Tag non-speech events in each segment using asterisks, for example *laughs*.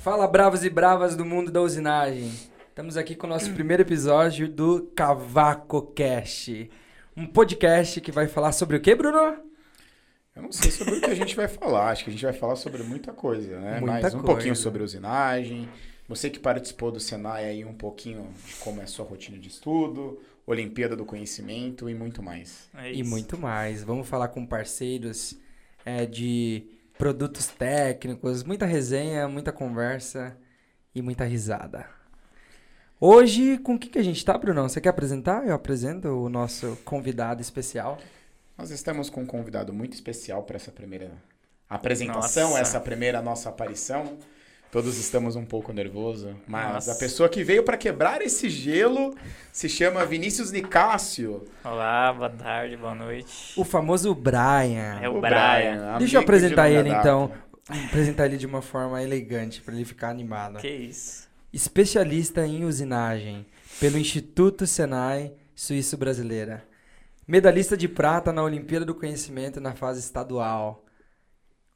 Fala, bravos e bravas do mundo da usinagem. Estamos aqui com o nosso primeiro episódio do Cavaco Cast. Um podcast que vai falar sobre o que, Bruno? Eu não sei sobre o que a gente vai falar. Acho que a gente vai falar sobre muita coisa, né? Muita Mas um coisa. pouquinho sobre usinagem. Você que participou do Senai aí, um pouquinho de como é a sua rotina de estudo, Olimpíada do Conhecimento e muito mais. É E muito mais. Vamos falar com parceiros é, de produtos técnicos, muita resenha, muita conversa e muita risada. Hoje, com o que, que a gente tá, Brunão? Você quer apresentar? Eu apresento o nosso convidado especial. Nós estamos com um convidado muito especial para essa primeira apresentação, Nossa. essa primeira nossa aparição. Todos estamos um pouco nervosos, mas Nossa. a pessoa que veio para quebrar esse gelo se chama Vinícius Nicásio. Olá, boa tarde, boa noite. O famoso Brian. É o Brian. amigo Deixa eu de apresentar longa ele, então. Apresentar ele de uma forma elegante, para ele ficar animado. Que isso? Especialista em usinagem pelo Instituto Senai Suíço Brasileira. Medalhista de prata na Olimpíada do Conhecimento na fase estadual.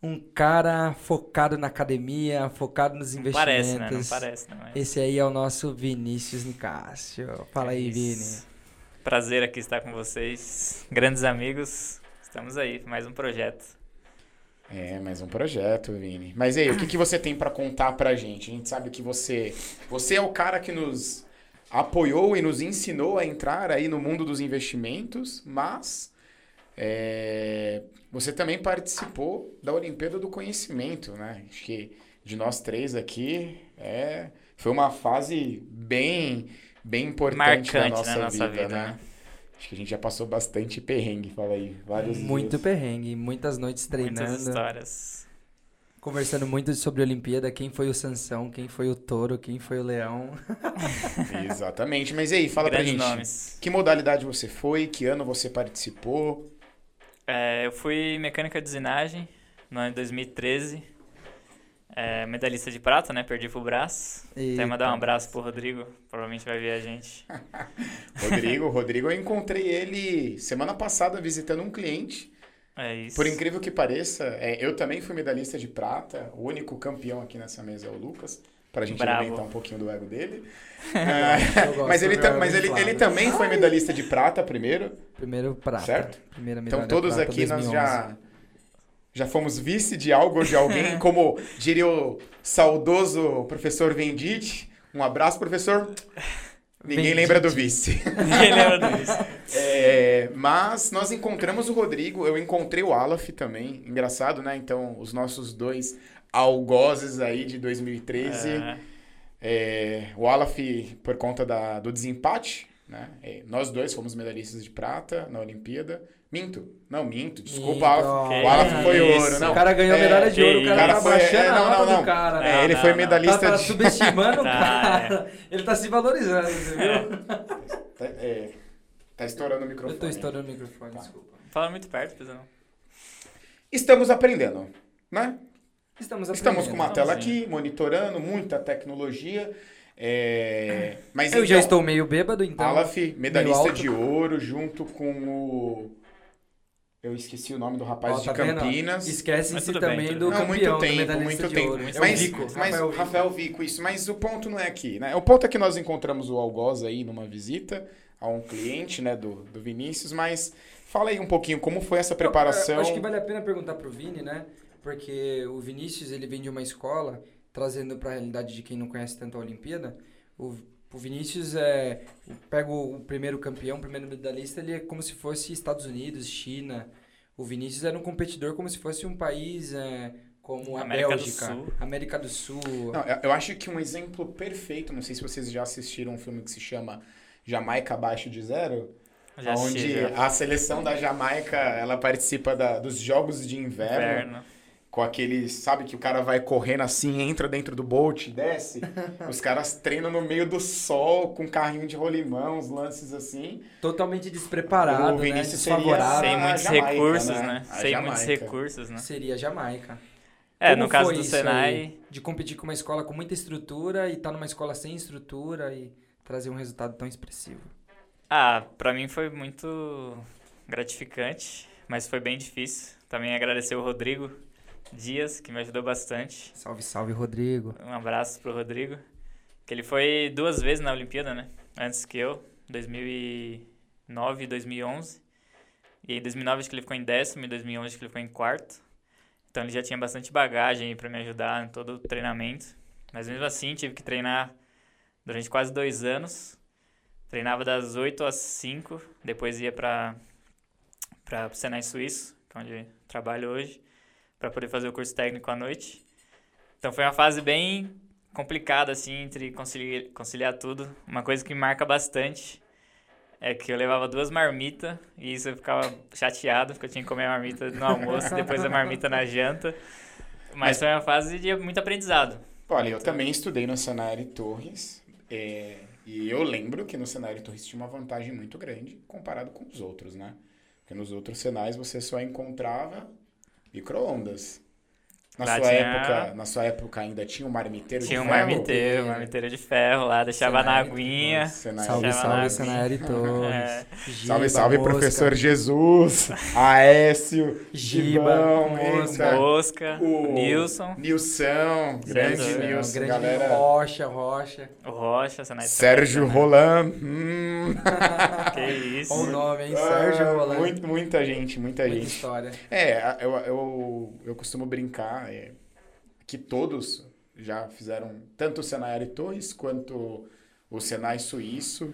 Um cara focado na academia, focado nos Não investimentos. parece, né? Não parece, não é? Esse aí é o nosso Vinícius Nicásio. Fala aí, É Vini. isso. Prazer aqui estar com vocês. Grandes amigos. Estamos aí, mais um projeto. É, mais um projeto, Vini. Mas aí, o que, que você tem pra contar pra gente? A gente sabe que você, você é o cara que nos apoiou e nos ensinou a entrar aí no mundo dos investimentos, mas é, você também participou da Olimpíada do Conhecimento, né? Acho que de nós três aqui é, foi uma fase bem, bem importante Marcante na nossa, na nossa vida, vida, né? né? Acho que a gente já passou bastante perrengue, fala aí. Vários Muito dias. perrengue, muitas noites Muitas treinando, histórias. conversando muito sobre a Olimpíada, quem foi o Sansão, quem foi o touro, quem foi o leão. *laughs* *laughs* Exatamente. Mas e aí, fala pra Grandes gente. nomes. Que modalidade você foi? Que ano você participou? É, eu fui mecânica de usinagem no ano de 2013. É, medalhista de prata, né? Perdi pro braço. Até mandar um Eita. abraço pro Rodrigo. Provavelmente vai ver a gente. *laughs* Rodrigo, Rodrigo, eu encontrei ele semana passada visitando um cliente. É isso. Por incrível que pareça, é, eu também fui medalhista de prata. O único campeão aqui nessa mesa é o Lucas. Pra gente Bravo. alimentar um pouquinho do ego dele. *laughs* É, gosto mas ele, do mas ele, ele também foi medalhista de prata primeiro. Primeiro prata. Certo? Primeira Então medalha todos prata, aqui nós 2011. já já fomos vice de algo ou de alguém, *laughs* como diria o saudoso professor Vendite. Um abraço, professor. Ninguém Vendite. lembra do vice. *laughs* Ninguém lembra disso. É, mas nós encontramos o Rodrigo, eu encontrei o Alaf também. Engraçado, né? Então, os nossos dois algozes aí de 2013. É, É, o Alaf, por conta da- do desempate, né? É, nós dois fomos medalhistas de prata na Olimpíada. Minto. Não, minto. Desculpa, Alaf. O Alaf foi isso. ouro, não. O cara ganhou É, medalha de que ouro, o cara, cara tá foi- baixando é, a não, nota não, não. do cara, né? É, Não, ele não, foi não. medalhista Tá, tá de. subestimando o *laughs* Tá, cara. Ele tá se valorizando, você viu? Tá, é, tá estourando o microfone. Eu tô estourando o microfone, Tá. desculpa. Fala muito perto, pessoal. Estamos aprendendo, né? Estamos Estamos com uma tela aqui, monitorando, muita tecnologia. é, Mas Eu já então, estou meio bêbado, então... Alaf, medalhista de ouro, junto com o. Eu esqueci o nome do rapaz Ó, de tá vendo? Campinas. Esquece-se Mas bem, também tudo do bem. Não, campeão, muito do tempo, medalhista muito de tempo. ouro. Muito É o Mas, Vico, mas Rafael Vico. Rafael Vico, isso. Mas o ponto não é aqui, né? O ponto é que nós encontramos o Algoz aí numa visita a um cliente, né, do, do Vinícius, mas fala aí um pouquinho como foi essa preparação. Eu Acho que vale a pena perguntar pro Vini, né? Porque o Vinícius, ele vem de uma escola, trazendo pra realidade de quem não conhece tanto a Olimpíada, o, o Vinícius é... Pega o, primeiro campeão, o primeiro medalhista, ele é como se fosse Estados Unidos, China. O Vinícius era um competidor como se fosse um país é, como a América do Bélgica, Sul. América do Sul. Não, eu- acho que um exemplo perfeito, não sei se vocês já assistiram um filme que se chama Jamaica Abaixo de Zero, Já assisti, onde já. a seleção da Jamaica, ela participa da- dos jogos de inverno, Inverno. Com aqueles, sabe que o cara vai correndo assim, entra dentro do bolt, desce, *laughs* os caras treinam no meio do sol, com carrinho de rolimão, uns lances assim. Totalmente despreparado, O né? Vinícius seria- Desfavorável. Sem a muitos Jamaica, recursos, né? né? Sem muitos Jamaica. recursos, né? Seria Jamaica. É, Como no caso foi do isso Senai, aí, de competir com uma escola com muita estrutura e estar numa escola sem estrutura e trazer um resultado tão expressivo. Ah, pra mim foi muito gratificante, mas foi bem difícil. Também agradecer o Rodrigo, Dias, que me ajudou bastante. Salve, salve, Rodrigo. Um abraço pro Rodrigo. Que ele foi duas vezes na Olimpíada, né? Antes que eu, 2009 e 2011. E em 2009 acho que ele ficou em décimo, em 2011 acho que ele ficou em quarto. Então ele já tinha bastante bagagem para me ajudar em todo o treinamento. Mas mesmo assim tive que treinar durante quase dois anos. Treinava das 8 às 5, depois ia para o Senai Suíço, que é onde trabalho hoje, para poder fazer o curso técnico à noite. Então foi uma fase bem complicada, assim, entre conciliar, conciliar tudo. Uma coisa que marca bastante é que eu levava duas marmitas e isso eu ficava chateado, porque eu tinha que comer a marmita no almoço, depois a marmita na janta. Mas, Mas foi uma fase de muito aprendizado. Olha, eu também estudei no Senai Torres. É, e eu lembro que no cenário Torres tinha uma vantagem muito grande comparado com os outros, né? Porque nos outros cenários você só encontrava micro-ondas. Na sua, tinha... época, na sua época ainda tinha um marmiteiro tinha de um ferro? Tinha um marmiteiro, um marmiteiro de ferro lá, deixava na aguinha. *laughs* Salve, salve, Senari Torres. É. salve, salve, Mosca. professor Jesus, Aécio, Gibão, Mosca, Mosca o Nilson. Nilson, grande Nilson, Nilson grande galera. Rocha, Rocha. O Rocha, Senari Sérgio Roland. Hum. *laughs* que isso. O nome, hein? Sérgio ah, Roland. Muito, muita gente, muita, muita gente. história. É, eu, eu, eu costumo brincar é, que todos já fizeram tanto o Senai Torres quanto o Senai Suíço.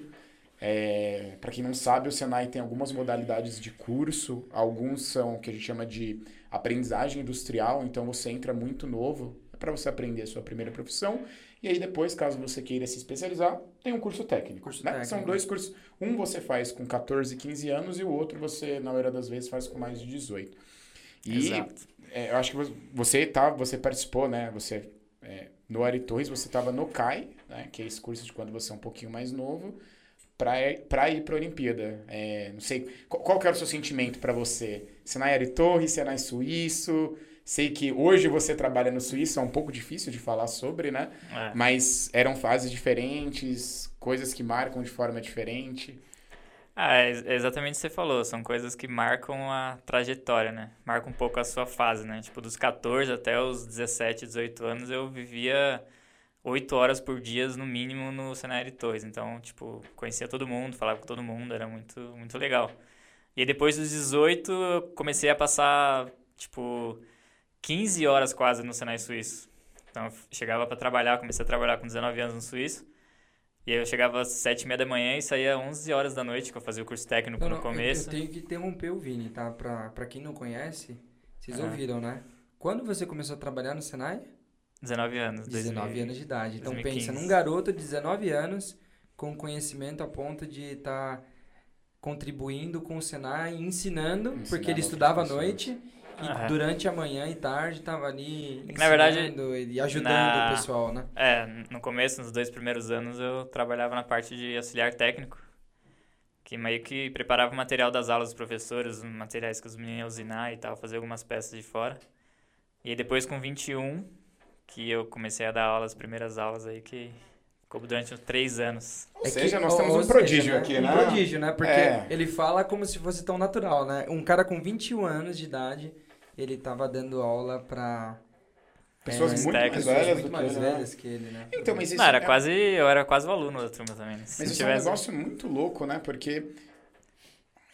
É, Para quem não sabe, o Senai tem algumas modalidades de curso, alguns são o que a gente chama de aprendizagem industrial, então você entra muito novo para você aprender a sua primeira profissão. E aí depois, caso você queira se especializar, tem um curso técnico. Curso né? técnico. São dois cursos. Um você faz com 14, 15 anos e o outro você, na maioria das vezes, faz com mais de 18. E Exato é, eu acho que você tá, você participou, né? Você é, no Ari Torres, você estava no CAI, né? Que é esse curso de quando você é um pouquinho mais novo, para ir para a Olimpíada. É, não sei qual, qual que era o seu sentimento para você? Senai Ari Torres, Senai Suíço. Sei que hoje você trabalha no Suíço, é um pouco difícil de falar sobre, né? É. Mas eram fases diferentes, coisas que marcam de forma diferente. Ah, é exatamente o que você falou. São coisas que marcam a trajetória, né? Marcam um pouco a sua fase, né? Tipo, dos 14 até os 17, 18 anos, eu vivia 8 horas por dia, no mínimo, no cenário de Torres. Então, tipo, conhecia todo mundo, falava com todo mundo, era muito, muito legal. E depois dos 18, eu comecei a passar, tipo, 15 horas quase no cenário suíço. Então, eu chegava para trabalhar, comecei a trabalhar com 19 anos no Suíço. E aí eu chegava às sete e meia da manhã e saía às 11 horas da noite, que eu fazia o curso técnico não, no começo. Eu, eu, tenho que interromper o Vini, tá? Pra, pra quem não conhece, vocês ah. ouviram, né? Quando você começou a trabalhar no Senai? 19 anos. 19 2000, anos de idade. Então 2015. pensa num garoto de 19 anos com conhecimento a ponto de estar tá contribuindo com o Senai, ensinando, ensinando porque ele estudava à noite e ah, durante a manhã e tarde estava ali ensinando Na verdade, e ajudando na... o pessoal, né? É, no começo, nos dois primeiros anos, eu trabalhava na parte de auxiliar técnico, que meio que preparava o material das aulas dos professores, os materiais que os meninos iam usinar e tal, fazer algumas peças de fora. E aí depois com 21, que eu comecei a dar aulas, as primeiras aulas aí, que Ficou durante uns três anos. Ou é seja, que, nós temos um prodígio seja, né? aqui, né? Um prodígio, né? Porque é. ele fala como se fosse tão natural, né? Um cara com 21 anos de idade ele estava dando aula para pessoas é, muito mais velhas muito mais que velhas que ele, né? Então, mas isso Não, era é... quase, eu era quase o aluno da turma também. Né? Mas isso tivesse... é um negócio muito louco, né? Porque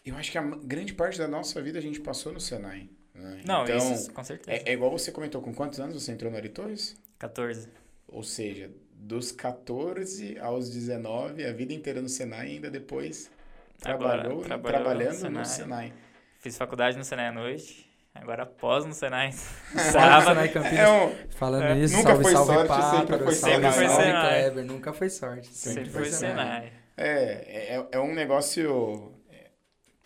eu acho que a grande parte da nossa vida a gente passou no Senai. Né? Não, então, isso com certeza. É, é, igual você comentou, com quantos anos você entrou no Aritores? 14. Ou seja, dos 14 aos 19, a vida inteira no Senai e ainda depois Agora, trabalhou, trabalhou trabalhando no Senai. no Senai. Fiz faculdade no Senai à noite. Agora pós no Senai. *laughs* Sábado. Senai Campinas. É um, Falando é, isso, nunca salve, foi salve, sorte, Pátaro, sempre foi salve, Sempre foi Senai. Kleber, nunca foi sorte. Sempre, sempre foi Senai. Senai. É, é, é um negócio...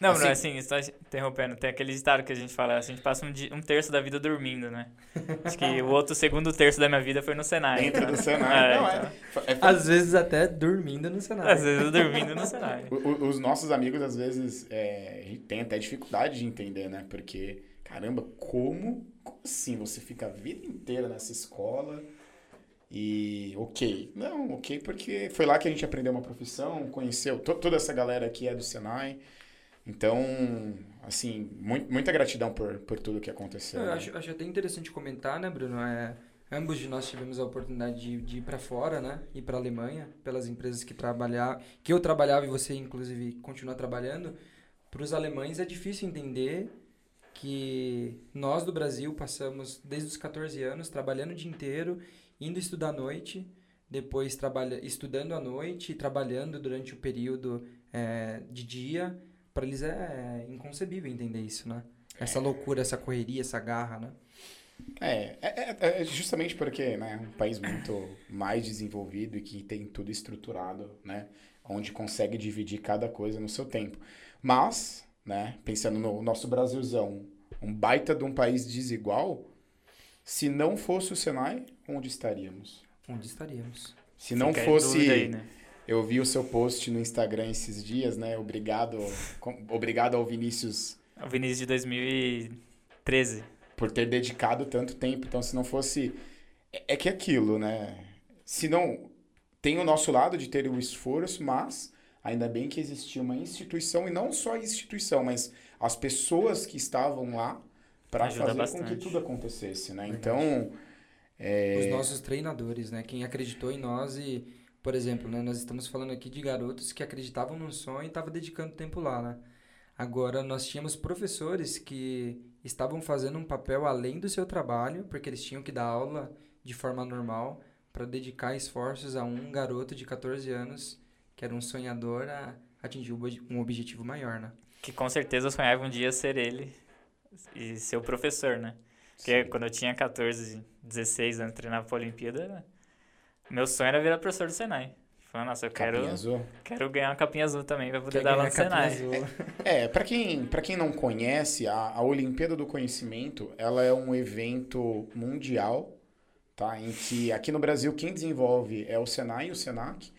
Não, assim, não, assim, só interrompendo, tem aquele ditado que a gente fala, a gente passa um, dia, um terço da vida dormindo, né? *laughs* Acho que o outro segundo terço da minha vida foi no Senai. Dentro do *laughs* Senai, é, não, é, então. é, Às vezes até dormindo no Senai. Às vezes dormindo no Senai. o, os nossos amigos, às vezes, é, tem até dificuldade de entender, né? Porque caramba, como, como assim você fica a vida inteira nessa escola e ok. Não, ok, porque foi lá que a gente aprendeu uma profissão, conheceu to toda essa galera que é do Senai. Então, assim, muito, muita gratidão por, por tudo que aconteceu. Eu né? acho, acho até interessante comentar, né, Bruno? É, ambos de nós tivemos a oportunidade de, de ir para fora, né? Ir para Alemanha, pelas empresas que trabalhar, que eu trabalhava e você inclusive continua trabalhando. Para os alemães é difícil entender que nós do Brasil passamos desde os 14 anos trabalhando o dia inteiro, indo estudar à noite, depois trabalha, estudando à noite e trabalhando durante o período é, de dia. Para eles é inconcebível entender isso, né? Essa loucura, essa correria, essa garra, né? É, é, é- é justamente porque né, é um país muito mais desenvolvido e que tem tudo estruturado, né? Onde consegue dividir cada coisa no seu tempo. Mas, né, pensando no nosso Brasilzão, um baita de um país desigual, se não fosse o Senai, onde estaríamos? Onde estaríamos? Se não Fica fosse. aí, né? Eu vi o seu post no Instagram esses dias, né? Obrigado, com- obrigado ao Vinícius O Vinícius de 2013. por ter dedicado tanto tempo. Então, se não fosse. É é que é aquilo, né? Se não. Tem o nosso lado de ter o esforço, mas ainda bem que existia uma instituição, e não só a instituição, mas as pessoas que estavam lá para fazer com que bastante. tudo acontecesse, né? Então. Os nossos treinadores, né? Quem acreditou em nós e, por exemplo, né? Nós estamos falando aqui de garotos que acreditavam no sonho e estavam dedicando tempo lá, né? Agora, nós tínhamos professores que estavam fazendo um papel além do seu trabalho, porque eles tinham que dar aula de forma normal para dedicar esforços a um garoto de 14 anos que era um sonhador a atingir um obje- objetivo maior, né? Que com certeza eu sonhava um dia ser ele e ser o professor, né? Porque quando eu tinha 14, 16 anos, treinava pra Olimpíada, meu sonho era virar professor do Senai. Falei, nossa, eu quero, Capinha azul. quero ganhar uma capinha azul também pra poder Quer dar lá no Senai. azul. *laughs* É, para quem, pra quem não conhece, a, a Olimpíada do Conhecimento, ela é um evento mundial, tá? Em que aqui no Brasil quem desenvolve é o Senai e o Senac.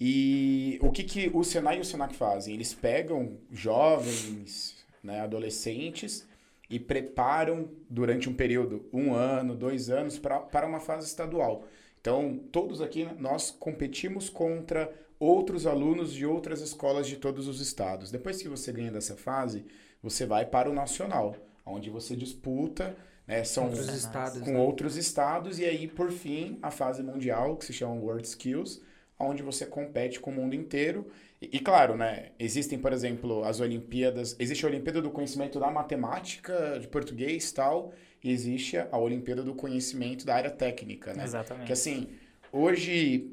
E o que, que o Senai e o Senac fazem? Eles pegam jovens, né, adolescentes e preparam durante um período, um ano, dois anos, pra, para uma fase estadual. Então, todos aqui, né, nós competimos contra outros alunos de outras escolas de todos os estados. Depois que você ganha dessa fase, você vai para o nacional, onde você disputa, né, são Outros estados, com né? outros estados, e aí, por fim, a fase mundial, que se chama World Skills, onde você compete com o mundo inteiro. E, e, claro, né, existem, por exemplo, as Olimpíadas, existe a Olimpíada do Conhecimento da Matemática, de português e tal, e existe a Olimpíada do Conhecimento da área técnica, né? Que Exatamente. assim, hoje,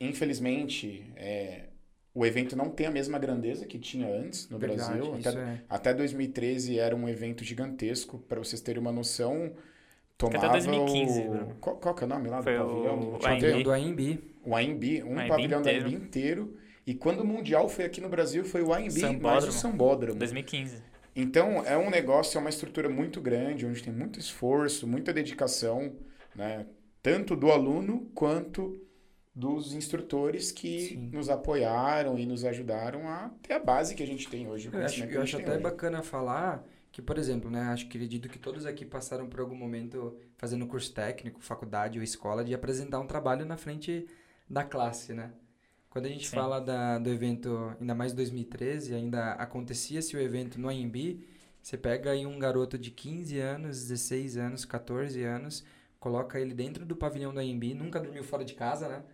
infelizmente, é, o evento não tem a mesma grandeza que tinha antes no Verdade, Brasil. Até, é. até 2013 era um evento gigantesco, para vocês terem uma noção. Que Tomava até 2015, o... Bruno. Qual, qual que é o nome lá do Foi o- pavilhão? o AMB. Do AMB. o AMB, um O AMB pavilhão da inteiro. AMB inteiro. E quando o Mundial foi aqui no Brasil, foi o AMB mais o Sambódromo. Sambódromo. 2015. Então, é um negócio, é uma estrutura muito grande, onde tem muito esforço, muita dedicação, né? Tanto do aluno quanto dos instrutores que Sim. nos apoiaram e nos ajudaram a ter a base que a gente tem hoje. o Eu acho, eu acho até hoje. bacana falar que, por exemplo, né, acho que acredito que todos aqui passaram por algum momento fazendo curso técnico, faculdade ou escola de apresentar um trabalho na frente da classe, né? Quando a gente Sim. fala da, do evento, ainda mais 2013, ainda acontecia-se o evento no AMB, você pega aí um garoto de 15 anos, 16 anos, 14 anos, coloca ele dentro do pavilhão do AMB, nunca dormiu fora de casa, né?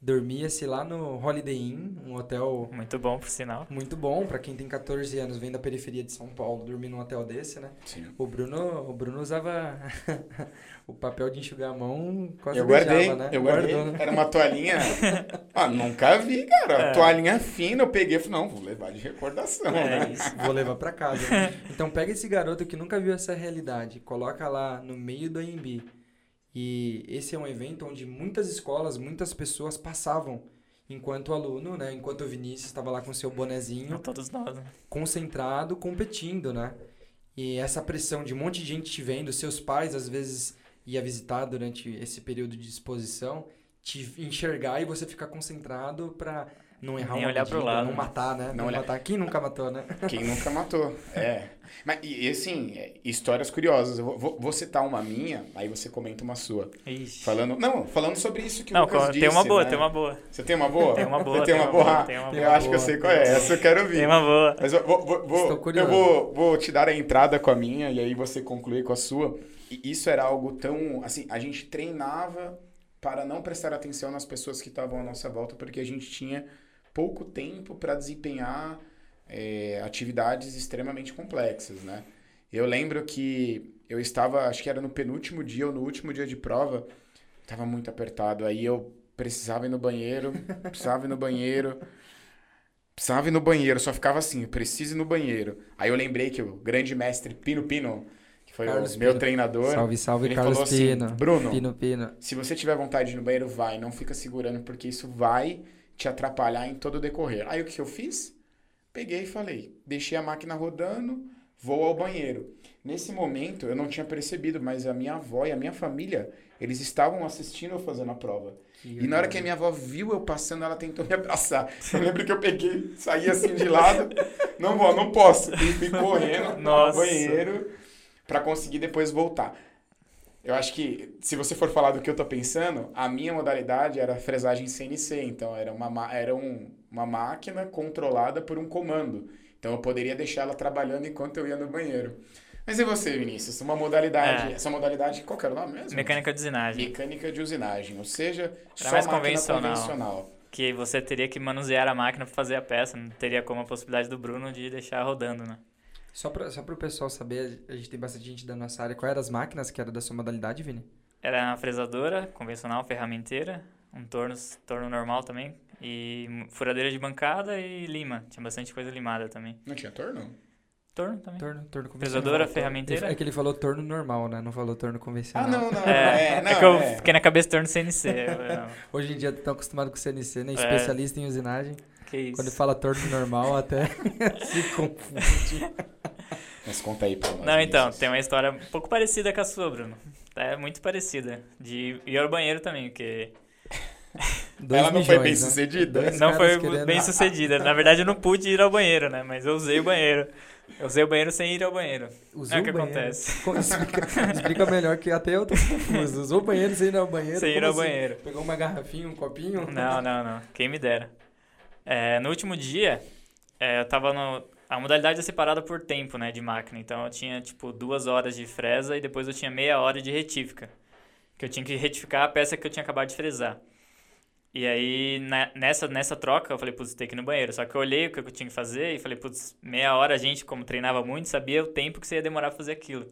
Dormia-se lá no Holiday Inn, um hotel Muito bom, por sinal. muito bom pra quem tem 14 anos, vem da periferia de São Paulo, dormir num hotel desse, né? Sim. O Bruno, o Bruno usava *laughs* o papel de enxugar a mão, quase Eu guardei, beijava, né? eu guardei. Guardou, né? Era uma toalhinha. ah, nunca vi, cara. É. Toalhinha fina, eu peguei e falei, não, vou levar de recordação, É né? isso. Vou levar pra casa. né? Então pega esse garoto que nunca viu essa realidade, coloca lá no meio do AMB. E esse é um evento onde muitas escolas, muitas pessoas passavam enquanto aluno, né? Enquanto o Vinícius estava lá com seu bonezinho, Todos nós, né? concentrado, competindo, né? E essa pressão de um monte de gente te vendo, seus pais às vezes ia visitar durante esse período de exposição, te enxergar e você ficar concentrado para Não errar Nem uma olhar pro medida, lado. Não matar, né? Não Não, olhar. matar. Quem nunca matou, né? *laughs* Quem nunca matou. É. Mas, e, e, assim, é, histórias curiosas. Eu vou, vou- vou citar uma minha, aí você comenta uma sua. Ixi. Falando, não, falando sobre isso que o Não, Lucas co- disse, tem uma boa, né? tem uma boa. Você tem uma boa? Tem uma boa, Você *laughs* tem tem uma uma boa? boa, tem uma eu boa. acho que eu sei qual é. Essa eu quero ouvir. Tem uma boa. Mas eu vou, vou- vou- Estou eu vou, vou te dar a entrada com a minha e aí você conclui com a sua. E isso era algo tão. Assim, a gente treinava para não prestar atenção nas pessoas que estavam à nossa volta, porque a gente tinha pouco tempo para desempenhar é, atividades extremamente complexas, né? Eu lembro que eu estava, acho que era no penúltimo dia ou no último dia de prova, estava muito apertado. Aí eu precisava ir no banheiro, precisava ir no banheiro, precisava ir no banheiro, só ficava assim, eu preciso ir no banheiro. Aí eu lembrei que o grande mestre Pino Pino, que foi Carlos o meu Pino. treinador, Salve, salve, ele Carlos falou assim, Pino. Bruno, Pino, Pino. se você tiver vontade de ir no banheiro, vai, não fica segurando, porque isso vai te atrapalhar em todo o decorrer. Aí o que eu fiz? Peguei e falei, deixei a máquina rodando, vou ao banheiro. Nesse momento, eu não tinha percebido, mas a minha avó e a minha família, eles estavam assistindo eu fazendo a prova. E na hora que a minha avó viu eu passando, ela tentou me *laughs* abraçar. Eu lembro que eu peguei, saí assim de lado. Não vou, não posso. E fui correndo no Nossa. banheiro pra conseguir depois voltar. Eu acho que, se você for falar do que eu tô pensando, a minha modalidade era fresagem CNC. Então, era uma, ma- era um, uma máquina controlada por um comando. Então, eu poderia deixar ela trabalhando enquanto eu ia no banheiro. Mas e você, Vinícius? Uma modalidade... É. Essa modalidade, qual que era o nome mesmo? Mecânica de usinagem. Mecânica de usinagem, ou seja, só mais convencional. convencional. Que você teria que manusear a máquina pra fazer a peça. Não teria como a possibilidade do Bruno de deixar rodando, né? Só pra, só pro pessoal saber, a gente tem bastante gente da nossa área. Qual eram as máquinas que era da sua modalidade, Vini? Era uma fresadora convencional, ferramenteira, um torno, torno normal também, e furadeira de bancada e lima. Tinha bastante coisa limada também. Não tinha torno? Torno também. Torno, torno convencional. Fresadora, ferramenteira. É que ele falou torno normal, né? Não falou torno Ah, convencional. não, não. É, É, não, é que eu é. fiquei na cabeça torno CNC. eu- *laughs* Hoje em dia estão acostumados com CNC, né? É. Especialista em usinagem. Que isso. Quando fala torno normal, até *laughs* se confunde. Mas conta aí pra nós. Não, então, tem uma história um pouco parecida com a sua, Bruno. É muito parecida. De ir ao banheiro também, porque *laughs* Dois Ela não foi bem né? sucedida? Dois não foi querendo- bem sucedida. Na verdade, eu não pude ir ao banheiro, né? Mas eu usei o banheiro. Eu usei o banheiro sem ir ao banheiro. Usou É o que banheiro. acontece. *laughs* Co- Explica, explica melhor que até eu tô confuso. Usou o banheiro sem ir ao banheiro? Sem ir ao assim? banheiro. Pegou uma garrafinha, um copinho? Não, não, não. Quem me dera. É, no último dia, é, eu tava no. A modalidade é separada por tempo, né, de máquina. Então eu tinha, tipo, duas horas de fresa e depois eu tinha meia hora de retífica. Que eu tinha que retificar a peça que eu tinha acabado de fresar. E aí, na- nessa, nessa troca, eu falei, putz, tem que ir no banheiro. Só que eu olhei o que eu tinha que fazer e falei, putz, meia hora a gente, como treinava muito, sabia o tempo que você ia demorar pra fazer aquilo.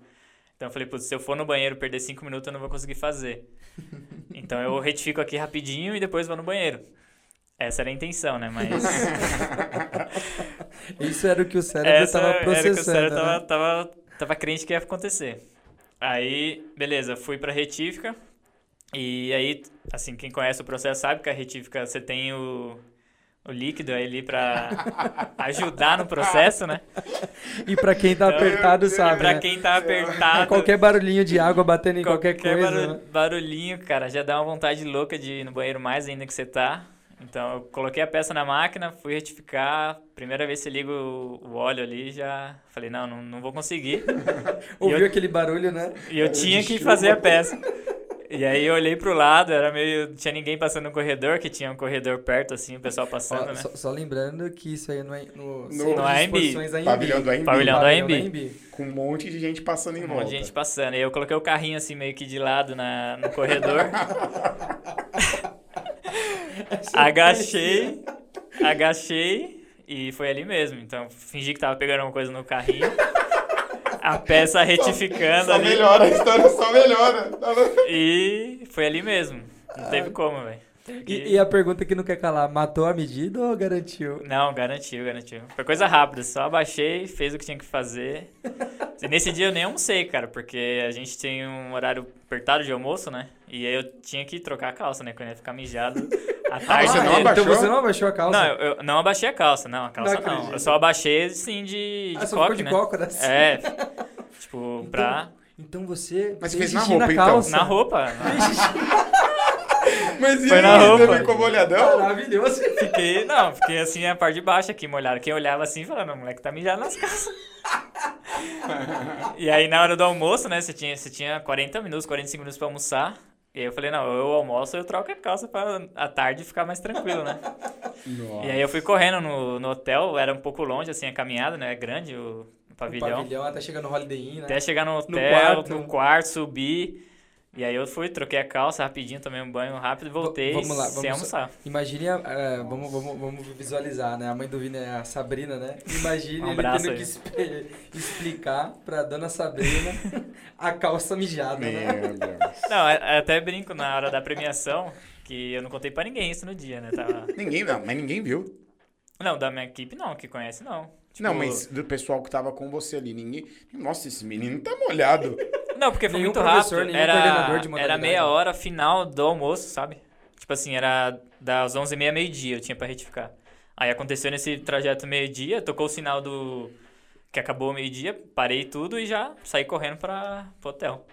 Então eu falei, putz, se eu for no banheiro perder cinco minutos, eu não vou conseguir fazer. *laughs* Então eu retifico aqui rapidinho e depois vou no banheiro. Essa era a intenção, né? Mas. *laughs* Isso era o que o cérebro Essa tava era que o processando, cérebro né? tava, tava, tava crente que ia acontecer. Aí, beleza, fui pra retífica. E aí, assim, quem conhece o processo sabe que a retífica você tem o, o líquido ali pra *laughs* ajudar no processo, né? E pra quem tá Então, apertado, sabe, pra né? quem tá apertado. Qualquer barulhinho de água batendo em qualquer, coisa, barulho- né? barulhinho, cara, já dá uma vontade louca de ir no banheiro mais ainda que você tá. Então eu coloquei a peça na máquina, fui retificar. Primeira vez que você liga o, óleo ali, já falei, não, não, não vou conseguir. *laughs* Ouviu eu- aquele barulho, né? E eu tinha que fazer a peça. E aí eu olhei pro lado, era meio. Tinha ninguém passando no corredor, que tinha um corredor perto, assim, o pessoal Ó, passando, né? só, só lembrando que isso aí não é no, No- No AMB. Pavilhão do AMB. Pavilhão do AMB. Com um monte de gente passando em Um volta. monte de gente passando. E aí eu coloquei o carrinho assim meio que de lado na, no corredor. *laughs* *laughs* agachei, agachei e foi ali mesmo. Então fingi que tava pegando alguma coisa no carrinho. A peça retificando Só ali. melhora, a história só melhora. E foi ali mesmo. Não teve como, velho. E, e a pergunta que não quer calar, matou a medida ou garantiu? Não, garantiu, garantiu. Foi coisa rápida, só abaixei, fez o que tinha que fazer. E nesse dia eu nem almocei, cara, porque a gente tem um horário apertado de almoço, né? E aí eu tinha que trocar a calça, né? Quando eu ia ficar mijado *laughs* a tarde você não abaixou? Então você não abaixou a calça? Não, eu, eu não abaixei a calça, não, a calça Não não. Eu só abaixei, sim, de, de ah, só coque, ficou de né? cócoras? É, *laughs* tipo, pra... Então você Mas você fez fez na roupa, então? calça. Na roupa. *laughs* Mas e Foi aí, na roupa. você ficou molhadão? Maravilhoso. Fiquei, não, fiquei assim a parte de baixo aqui, molhado. Quem olhava assim, falando, o moleque tá mijado nas calças. e aí na hora do almoço, né, você tinha, você tinha 40 minutos, 45 minutos pra almoçar. E aí eu falei, não, eu almoço, eu troco a calça pra à tarde ficar mais tranquilo, né? Nossa. *laughs* E aí eu fui correndo no, no hotel, era um pouco longe, assim, a caminhada, né, grande o, o pavilhão. pavilhão até chegar no Holiday Inn, né? Até chegar no hotel, quarto. no quarto, subir. E aí eu fui, troquei a calça rapidinho, tomei um banho rápido e voltei vamos lá, sem vamos- almoçar. Imagine, a- é, vamos, vamos, vamos visualizar, né? A mãe do Vini é a Sabrina, né? Imagine *laughs* Um ele abraço tendo aí. que explicar pra dona Sabrina *laughs* a calça mijada, né? Meu Deus. Não, eu até brinco na hora da premiação que eu não contei pra ninguém isso no dia, né? Tava... Ninguém, não, mas ninguém viu. Não, da minha equipe não, que conhece não. Tipo, Não, mas do pessoal que tava com você ali, ninguém. Nossa, esse menino tá molhado. Não, porque foi Nenhum muito rápido. nenhum Era, de era meia hora final do almoço, sabe? Tipo assim, era das 11h30 meio-dia, eu tinha pra retificar. Aí aconteceu nesse trajeto meio-dia, tocou o sinal do... Que acabou o meio-dia, parei tudo e já saí correndo pra, pro hotel.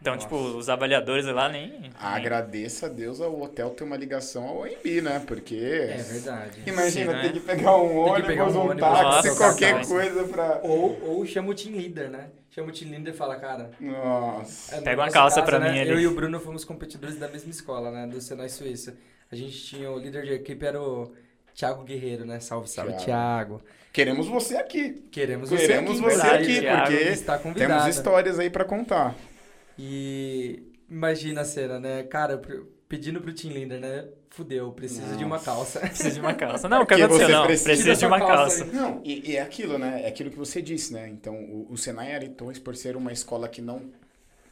Então, Nossa. tipo, os avaliadores lá nem... nem- Agradeça a Deus ao hotel ter uma ligação ao AMB, né? Porque. É verdade. Imagina, Sim, né? ter que pegar um ônibus, pegar um um, ônibus, táxi, nossa, qualquer coisa pra. Ou, ou chama o team leader, né? Chama o team leader e fala, cara... Nossa. é, no Pega uma calça caso, pra né, mim ali. Eu e o Bruno fomos competidores da mesma escola, né? Do Senai Suíça. A gente tinha o líder de equipe, era o Thiago Guerreiro, né? Salve, salve, Thiago. Thiago. Queremos você aqui. Queremos, Queremos você você aqui, verdade, aqui, Thiago. porque Está convidado. temos histórias aí pra contar. E imagina a cena, né? Cara, pedindo pro team leader, né? Fudeu, preciso de uma calça. *laughs* Precisa de uma calça. Não, o que aconteceu? você Não, precisa precisa, de uma calça calça. Não, e, e é aquilo, né? É aquilo que você disse, né? Então, o, o Senai Aritões, por ser uma escola que não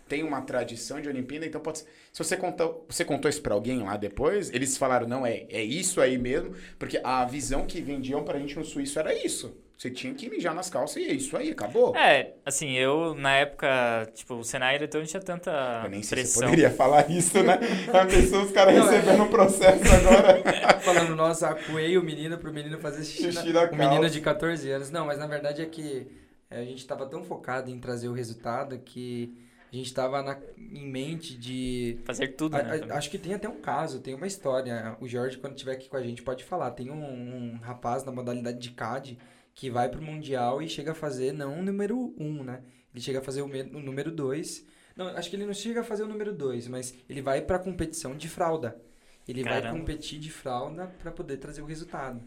tem uma tradição de Olimpíada, então pode ser. Se você contou, você contou isso pra alguém lá depois, eles falaram, não, é, é isso aí mesmo, porque a visão que vendiam pra gente no Suíço era isso. Você tinha que mijar nas calças e é isso aí, acabou. É, assim, eu, na época, tipo, o Senai então não tinha tanta Eu nem sei se pressão. você poderia falar isso, né? *laughs* A pessoa, os caras é. recebendo um processo agora. *laughs* Falando, nossa, acuei o menino pro menino fazer xixi, Xixi na- na O menino de 14 anos. Não, mas na verdade é que é, a gente tava tão focado em trazer o resultado que a gente tava na, em mente de... Fazer tudo, A- né? a- acho que tem até um caso, tem uma história. O Jorge, quando estiver aqui com a gente, pode falar. Tem um, um rapaz na modalidade de CAD que vai pro Mundial e chega a fazer não o número 1, um, né? Ele chega a fazer o, o número 2. Não, acho que ele não chega a fazer o número 2, mas ele vai pra competição de fralda. Ele vai Caramba. competir de fralda pra poder trazer o resultado.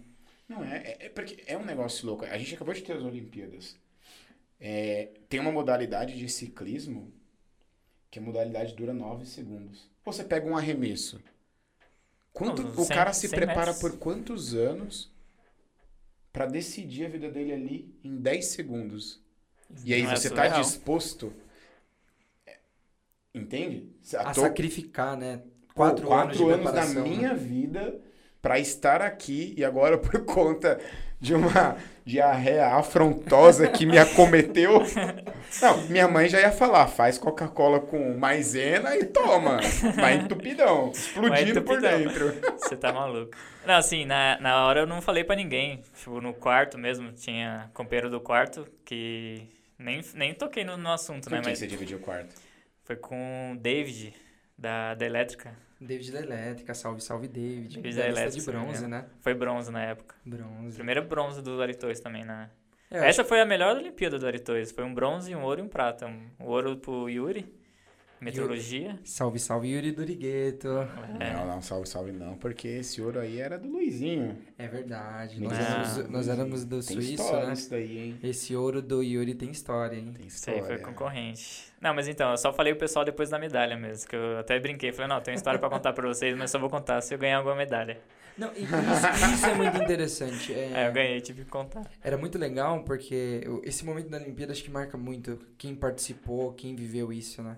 Não, é, é, é porque é um negócio louco. A gente acabou de ter as Olimpíadas. É, tem uma modalidade de ciclismo que a modalidade dura 9 segundos. Você pega um arremesso. Quanto, Não, o cem- cara se prepara metros. por quantos anos pra decidir a vida dele ali em 10 segundos? E aí Não é você tá surreal. disposto. é, Entende? A tô- sacrificar, né? Pô, Quatro, anos de da né? minha vida pra estar aqui e agora *laughs* por conta de uma diarreia afrontosa que me acometeu. *laughs* Não, minha mãe já ia falar, faz Coca-Cola com maisena e toma. Vai entupidão, explodindo por dentro. *laughs* Você tá maluco. Não, assim, na, na hora eu não falei pra ninguém. Tipo, no quarto mesmo, tinha companheiro do quarto que nem, nem toquei no, no assunto, Com né? quem Mas você dividiu o quarto? foi com o David, da, da Elétrica. David da Elétrica, salve, salve David. David da Elétrica, de bronze, engano. né? Foi bronze na época. Bronze. Primeiro bronze do Aritois também, né? É, eu acho Essa foi a melhor Olimpíada do Aritois. Foi um bronze, um ouro e um prata. Um ouro pro Yuri, meteorologia. Salve, salve Yuri Durigueto. É. Não, não, salve, salve não, porque esse ouro aí era do Luizinho. É verdade. Nós, éramos, nós éramos do Tem Suíço, história né? isso daí, hein? Esse ouro do Yuri tem história, hein? Tem Isso aí história. foi concorrente. Não, mas então, eu só falei o pessoal depois da medalha mesmo, que eu até brinquei. Falei, não, tem história pra contar pra vocês, mas só vou contar se eu ganhar alguma medalha. Não, e isso, isso é muito interessante. É, Aí eu ganhei, tive que contar. Era muito legal porque esse momento da Olimpíada acho que marca muito quem participou, quem viveu isso, né?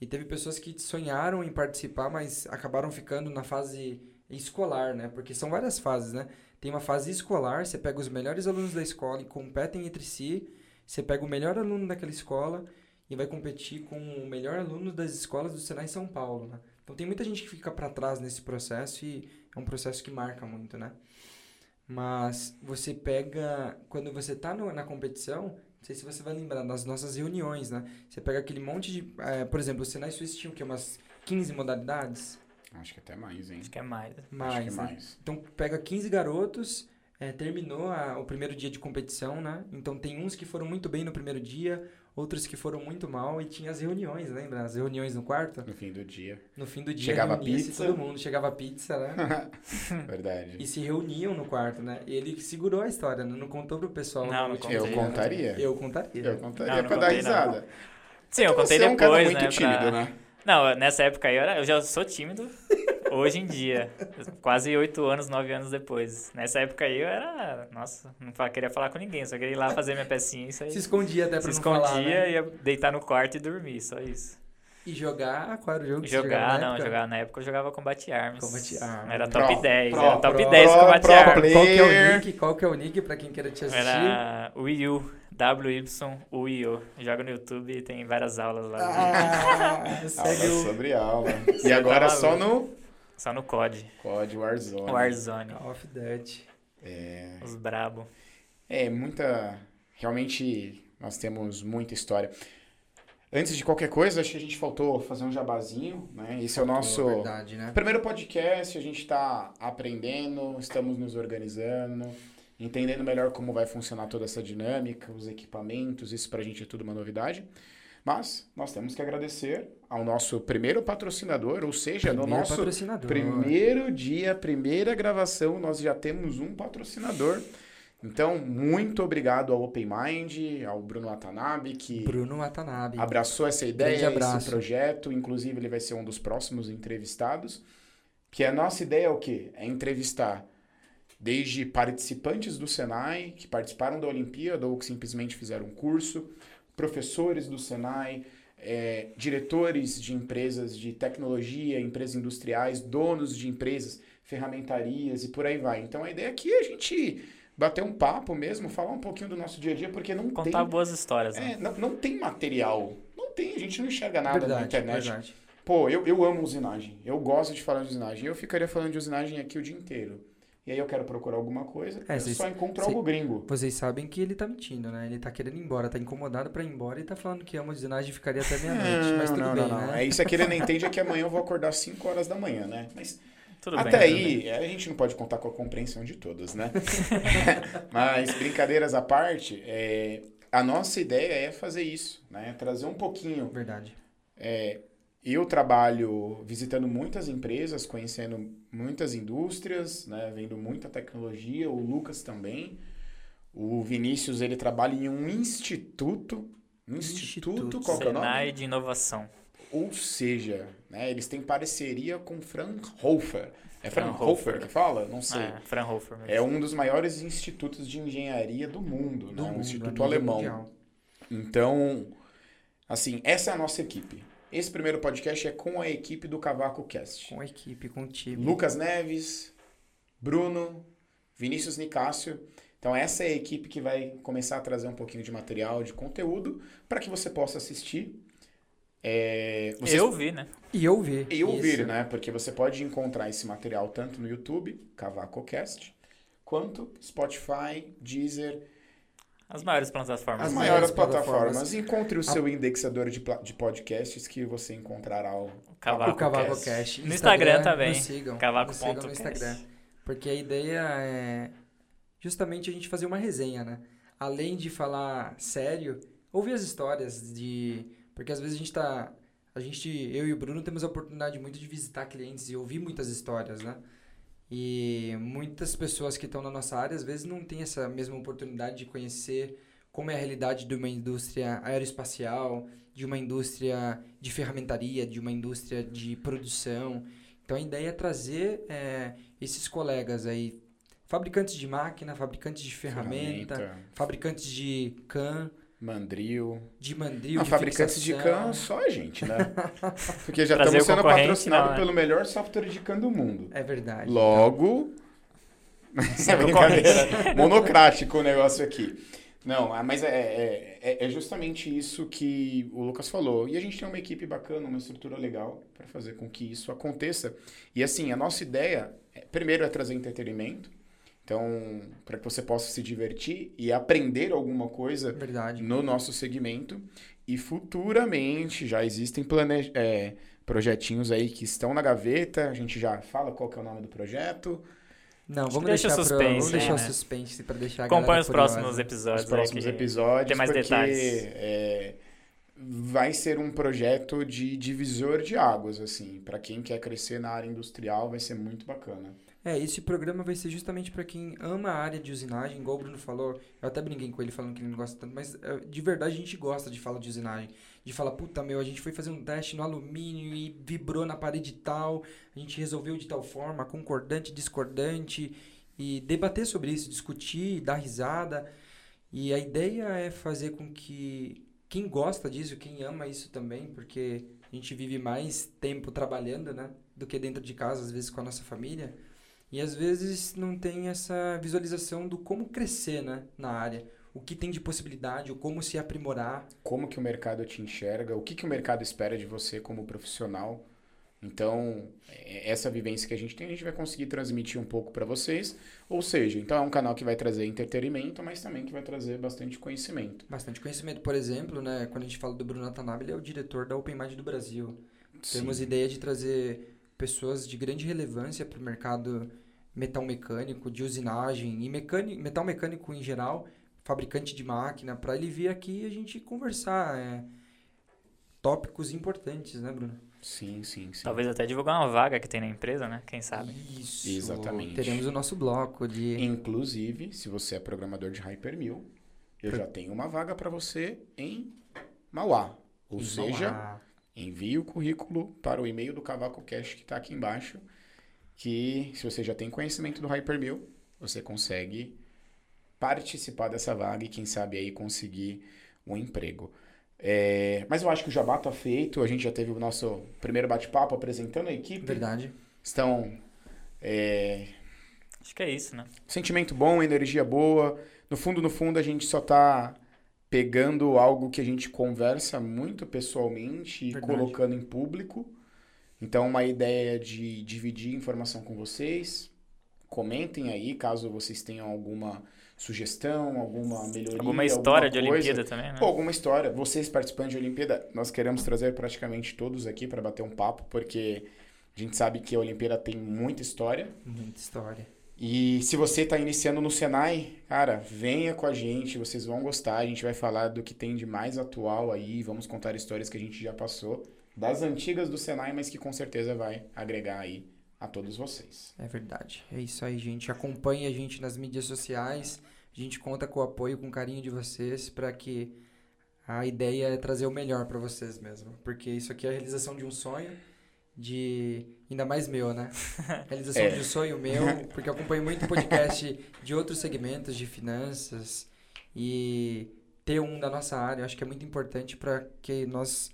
E teve pessoas que sonharam em participar, mas acabaram ficando na fase escolar, né? Porque são várias fases, né? Tem uma fase escolar, você pega os melhores alunos da escola e competem entre si. Você pega o melhor aluno daquela escola e vai competir com o melhor aluno das escolas do Senai São Paulo, né? Então tem muita gente que fica para trás nesse processo e é um processo que marca muito, né? Mas você pega, quando você tá no- na competição, sei se você vai lembrar das nossas reuniões, né? Você pega aquele monte de, eh, por exemplo, o Senai Suíço tinha o quê? Umas 15 modalidades? Acho que até mais, hein? Acho que é mais. Mais, Acho que né? mais. Então pega 15 garotos, é, terminou a- o primeiro dia de competição, né? Então tem uns que foram muito bem no primeiro dia, outros que foram muito mal e tinha as reuniões, lembra? As reuniões no quarto. No fim do dia. No fim do dia Chegava pizza. todo mundo, chegava pizza, né? *laughs* Verdade. e se reuniam no quarto, né? E ele segurou a história, né? não contou pro pessoal. Não, no não último Eu contei, dia, né? contaria. Eu contaria. Eu contaria Não, não pra dar contei, não. risada. Sim, eu contei Você é um cara depois, muito né? tímido, pra- né? Não, nessa época aí eu, era- eu já sou tímido hoje em dia. Quase oito anos, nove anos depois. Nessa época aí eu era. Nossa, não queria falar com ninguém, só queria ir lá fazer minha pecinha e isso aí. Se escondia até pra Se não falar, escondia, né? ia deitar no quarto e dormir, só isso. E jogar, qual era o jogo que você Jogar, jogava na não, jogar na época eu jogava Combate Arms. Combate Arms. Era Pro, top 10, pro, era top pro, 10 pro, Combate pro Arms. Qual que é o nick? Qual que é o nick pra quem queira te assistir? Era Wii U, WYUIO. Joga no YouTube e tem várias aulas lá. Ah, *laughs* segue Aula o sobre aula. E Você agora tá só no Só no COD. COD Warzone. Warzone. Call of Duty. É, Os brabo. é muita... Realmente, nós temos muita história. Antes de qualquer coisa, acho que a gente faltou fazer um jabazinho, né? Esse é o nosso... Pô, verdade, né? Primeiro podcast, a gente está aprendendo, estamos nos organizando, entendendo melhor como vai funcionar toda essa dinâmica, os equipamentos, isso pra gente é tudo uma novidade. Mas nós temos que agradecer ao nosso primeiro patrocinador, ou seja, no Primeiro nosso patrocinador. primeiro dia, primeira gravação, nós já temos um patrocinador. Então, muito obrigado ao Open Mind, ao Bruno Watanabe, que Bruno Watanabe. abraçou essa ideia, esse projeto. Inclusive, ele vai ser um dos próximos entrevistados. Que a nossa ideia é o quê? É entrevistar desde participantes do Senai, que participaram da Olimpíada ou que simplesmente fizeram um curso, professores do Senai, eh, diretores de empresas de tecnologia, empresas industriais, donos de empresas, ferramentarias e por aí vai. Então, a ideia aqui é a gente bater um papo mesmo, falar um pouquinho do nosso dia a dia, porque não Contar tem boas histórias, né? é, não, não tem material. Não tem, a gente não enxerga nada na verdade, internet. verdade. Pô, eu, eu amo usinagem. Eu gosto de falar de usinagem. Eu ficaria falando de usinagem aqui o dia inteiro. E aí eu quero procurar alguma coisa, É, eu vocês- só encontro cê- algo gringo. Vocês sabem que ele tá mentindo, né? Ele tá querendo ir embora, tá incomodado pra ir embora e tá falando que ama usinagem e ficaria até meia-noite. Mas tudo não, bem, não, não. né? É isso que ele não *laughs* entende é que amanhã eu vou acordar às 5 horas da manhã, né? Mas Tudo até bem. aí, a gente não pode contar com a compreensão de todos, né? *laughs* *laughs* Mas brincadeiras à parte, é, a nossa ideia é fazer isso, né? Trazer um pouquinho Verdade. É, eu trabalho visitando muitas empresas, conhecendo muitas indústrias, né, vendo muita tecnologia, o Lucas também. O Vinícius, ele trabalha em um instituto, um instituto, Instituto. qual é o nome? De inovação. Ou seja, né, eles têm parceria com Fraunhofer. É Fraunhofer que fala? Não sei. É, Fraunhofer mesmo. É um dos maiores institutos de engenharia do mundo, Do né? um mundo, instituto alemão. mundial. Então, assim, essa é a nossa equipe. Esse primeiro podcast é com a equipe do Cavaco Cast. Com a equipe, com o time. Lucas Neves, Bruno, Vinícius Nicásio. Então, essa é a equipe que vai começar a trazer um pouquinho de material, de conteúdo, para que você possa assistir. É, vocês- Eu vi, né? E ouvir. e ouvir, Isso. né? Porque você pode encontrar esse material tanto no YouTube, CavacoCast, quanto Spotify, Deezer, As maiores plataformas. As maiores plataformas. plataformas. Encontre o seu indexador de, de podcasts que você encontrará o Cavaco O Cavaco Cast. Cast. No Instagram também. Nos sigam. Cavaco nos sigam ponto no cast. Instagram. Porque a ideia é justamente a gente fazer uma resenha, né? Além de falar sério, ouvir as histórias de... Porque às vezes a gente tá... A gente, eu e o Bruno, temos a oportunidade muito de visitar clientes e ouvir muitas histórias, né? E muitas pessoas que estão na nossa área, às vezes, não têm essa mesma oportunidade de conhecer como é a realidade de uma indústria aeroespacial, de uma indústria de ferramentaria, de uma indústria de produção. Então, a ideia é trazer eh, esses colegas aí, fabricantes de máquina, fabricantes de ferramenta, fabricantes de CAN, Mandril. de mandril, Não, de fabricantes de fixação. CAN só a gente, né? *laughs* Porque já Trazer estamos sendo patrocinados né? pelo melhor software de CAN do mundo. É verdade. Logo. *laughs* Isso é brincadeira. Monocrático o negócio aqui. Não, ah, mas é, é, é- é justamente isso que o Lucas falou. E a gente tem uma equipe bacana, uma estrutura legal para fazer com que isso aconteça. E assim, a nossa ideia, é, primeiro, é trazer entretenimento. Então, para que você possa se divertir e aprender alguma coisa É verdade. no nosso segmento. E futuramente já existem plane... é, projetinhos aí que estão na gaveta. A gente já fala qual que é o nome do projeto. Não, vamos deixa deixar, o pro- suspense vamos deixar né? suspense pra deixar Acompanhe os próximos episódios. Os próximos que episódios. Tem mais porque, detalhes. é, vai ser um projeto de divisor de águas, assim. Para quem quer crescer na área industrial, vai ser muito bacana. É, esse programa vai ser justamente para quem ama a área de usinagem, igual o Bruno falou. Eu até brinquei com ele falando que ele não gosta tanto, mas é, de verdade a gente gosta de falar de usinagem. De falar, puta meu, a gente foi fazer um teste no alumínio e vibrou na parede tal, a gente resolveu de tal forma, concordante, discordante, e debater sobre isso, discutir, dar risada. E a ideia é fazer com que quem gosta disso, quem ama isso também, porque a gente vive mais tempo trabalhando, né? Do que dentro de casa, às vezes com a nossa família. E às vezes não tem essa visualização do como crescer né, na área. O que tem de possibilidade, o como se aprimorar. Como que o mercado te enxerga, o que, que o mercado espera de você como profissional. Então, é- essa vivência que a gente tem, a gente vai conseguir transmitir um pouco para vocês. Ou seja, então é um canal que vai trazer entretenimento, mas também que vai trazer bastante conhecimento. Bastante conhecimento. Por exemplo, né, quando a gente fala do Bruno Watanabe, ele é o diretor da Open Mind do Brasil. Temos Sim. ideia de trazer pessoas de grande relevância para o mercado metal mecânico, de usinagem e mecânico, metal mecânico em geral, fabricante de máquina, para ele vir aqui e a gente conversar. é, tópicos importantes, né, Bruno? Sim, sim, sim. Talvez até divulgar uma vaga que tem na empresa, né? Quem sabe. Isso. Exatamente. Teremos o nosso bloco de. Inclusive, se você é programador de Hypermill, eu Pro- já tenho uma vaga para você em Mauá. Ou seja, Ah, envie o currículo para o e-mail do Cavaco Cash que está aqui embaixo, que se você já tem conhecimento do Hypermill, você consegue participar dessa vaga e quem sabe aí conseguir um emprego. É, mas eu acho que o jabá tá feito, a gente já teve o nosso primeiro bate-papo apresentando a equipe. verdade. Estão é, Acho que é isso, né? sentimento bom, energia boa. No fundo, no fundo, a gente só tá pegando algo que a gente conversa muito pessoalmente e Verdade. colocando em público. Então, uma ideia de dividir informação com vocês. Comentem aí caso vocês tenham alguma sugestão, alguma melhoria. Alguma história de alguma coisa. Olimpíada também, né? Pô, alguma história. Vocês participantes de Olimpíada, nós queremos trazer praticamente todos aqui para bater um papo, porque a gente sabe que a Olimpíada tem muita história. Muita história. E se você está iniciando no Senai, cara, venha com a gente, vocês vão gostar. A gente vai falar do que tem de mais atual aí, vamos contar histórias que a gente já passou, das antigas do Senai, mas que com certeza vai agregar aí a todos vocês. É verdade. É isso aí, gente. Acompanhe a gente nas mídias sociais. A gente conta com o apoio, com o carinho de vocês para que a ideia é trazer o melhor para vocês mesmo. Porque isso aqui é a realização de um sonho, de. Ainda mais meu, né? *laughs* Realização É. de um sonho meu, porque eu acompanho muito podcast de outros segmentos de finanças e ter um da nossa área, eu acho que é muito importante para que nós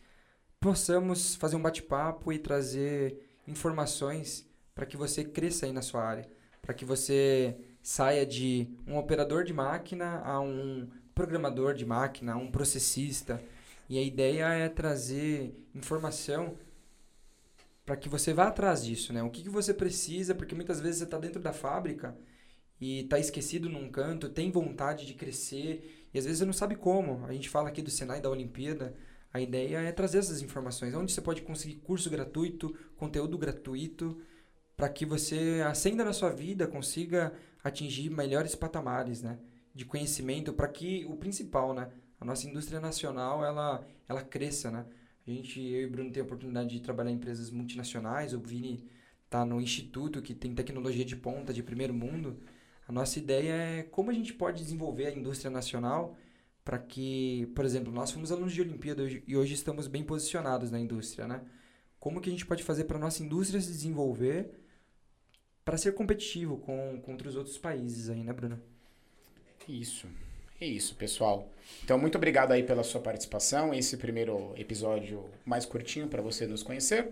possamos fazer um bate-papo e trazer informações para que você cresça aí na sua área, para que você saia de um operador de máquina a um programador de máquina, a um processista. E a ideia é trazer informação para que você vá atrás disso, né? O que, que você precisa, porque muitas vezes você está dentro da fábrica e está esquecido num canto, tem vontade de crescer e às vezes você não sabe como. A gente fala aqui do Senai da Olimpíada, a ideia é trazer essas informações, onde você pode conseguir curso gratuito, conteúdo gratuito, para que você ascenda na sua vida, consiga atingir melhores patamares, né? De conhecimento, para que o principal, né? A nossa indústria nacional, ela, ela cresça, né? A gente, eu e o Bruno tem a oportunidade de trabalhar em empresas multinacionais, o Vini está no instituto que tem tecnologia de ponta, de primeiro mundo. A nossa ideia é como a gente pode desenvolver a indústria nacional para que, por exemplo, nós fomos alunos de Olimpíada e hoje estamos bem posicionados na indústria, né? Como que a gente pode fazer para a nossa indústria se desenvolver para ser competitivo com, contra os outros países aí, né, Bruno? Isso. É isso, pessoal. Então, muito obrigado aí pela sua participação. Esse primeiro episódio mais curtinho para você nos conhecer.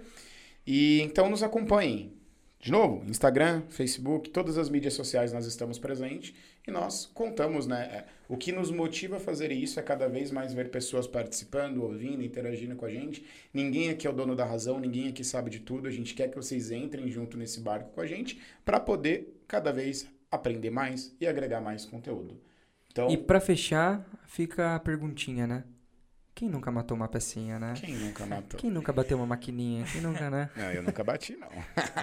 E então nos acompanhem. De novo, Instagram, Facebook, todas as mídias sociais nós estamos presentes e nós contamos, né? é, O que nos motiva a fazer isso é cada vez mais ver pessoas participando, ouvindo, interagindo com a gente. Ninguém aqui é o dono da razão, ninguém aqui sabe de tudo. A gente quer que vocês entrem junto nesse barco com a gente para poder cada vez aprender mais e agregar mais conteúdo. Então, E para fechar, fica a perguntinha, né? Quem nunca matou uma pecinha, né? Quem nunca matou? Quem nunca bateu uma maquininha? Quem nunca, né? *laughs* Não, eu nunca bati, não.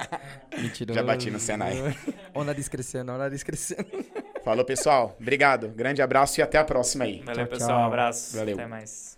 *laughs* Mentira. Já bati no Senai. *laughs* Ó, o nariz crescendo, ó, o nariz crescendo. Falou, pessoal. Obrigado. Grande abraço e até a próxima aí. Valeu, Tchau, pessoal. Um tchau. abraço. Valeu. Até mais.